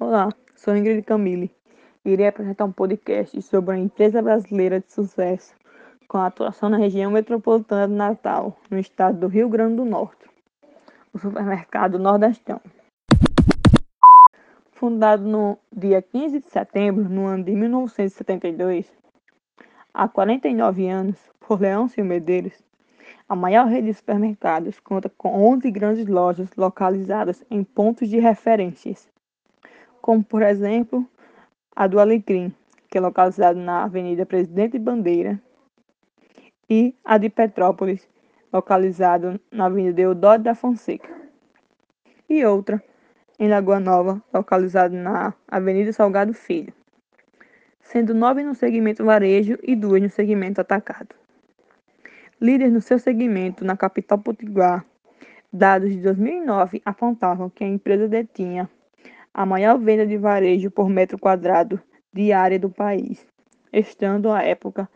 Olá, sou Ingrid Camille. Irei apresentar um podcast sobre uma empresa brasileira de sucesso com atuação na região metropolitana de Natal, no estado do Rio Grande do Norte, o supermercado Nordestão. Fundado no dia 15 de setembro, no ano de 1972, há 49 anos, por Leôncio Medeiros, a maior rede de supermercados conta com 11 grandes lojas localizadas em pontos de referências, como por exemplo a do Alecrim, que é localizada na Avenida Presidente Bandeira, e a de Petrópolis, localizada na Avenida Deodoro da Fonseca, e outra em Lagoa Nova, localizada na Avenida Salgado Filho, sendo nove no segmento varejo e duas no segmento atacado. Líder no seu segmento na capital potiguar, dados de 2009 apontavam que a empresa detinha a maior venda de varejo por metro quadrado de área do país, estando à época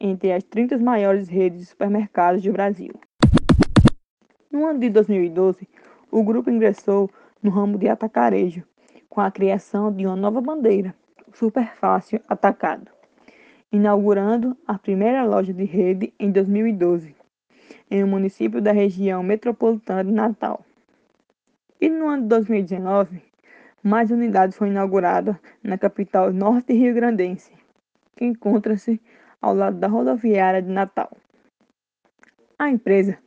entre as 30 maiores redes de supermercados do Brasil. No ano de 2012, o grupo ingressou no ramo de atacarejo, com a criação de uma nova bandeira, Super Fácil Atacado inaugurando a primeira loja de rede em 2012, em um município da região metropolitana de Natal. E no ano de 2019, mais unidades foram inauguradas na capital norte rio-grandense, que encontra-se ao lado da rodoviária de Natal. A empresa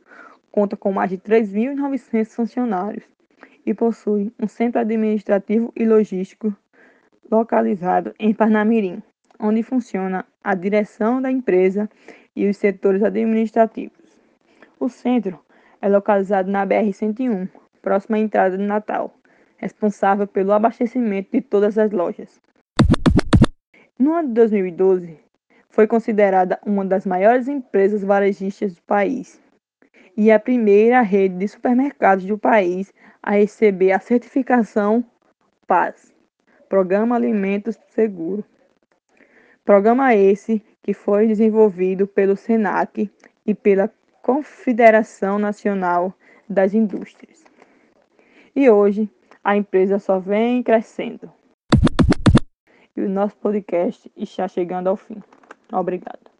conta com mais de 3.900 funcionários e possui um centro administrativo e logístico localizado em Parnamirim onde funciona a direção da empresa e os setores administrativos. O centro é localizado na BR-101, próxima à entrada de Natal, responsável pelo abastecimento de todas as lojas. No ano de 2012, foi considerada uma das maiores empresas varejistas do país e a primeira rede de supermercados do país a receber a certificação PAS Programa Alimentos Seguro. Programa esse que foi desenvolvido pelo SENAC e pela Confederação Nacional das Indústrias. E hoje a empresa só vem crescendo. E o nosso podcast está chegando ao fim. Obrigado.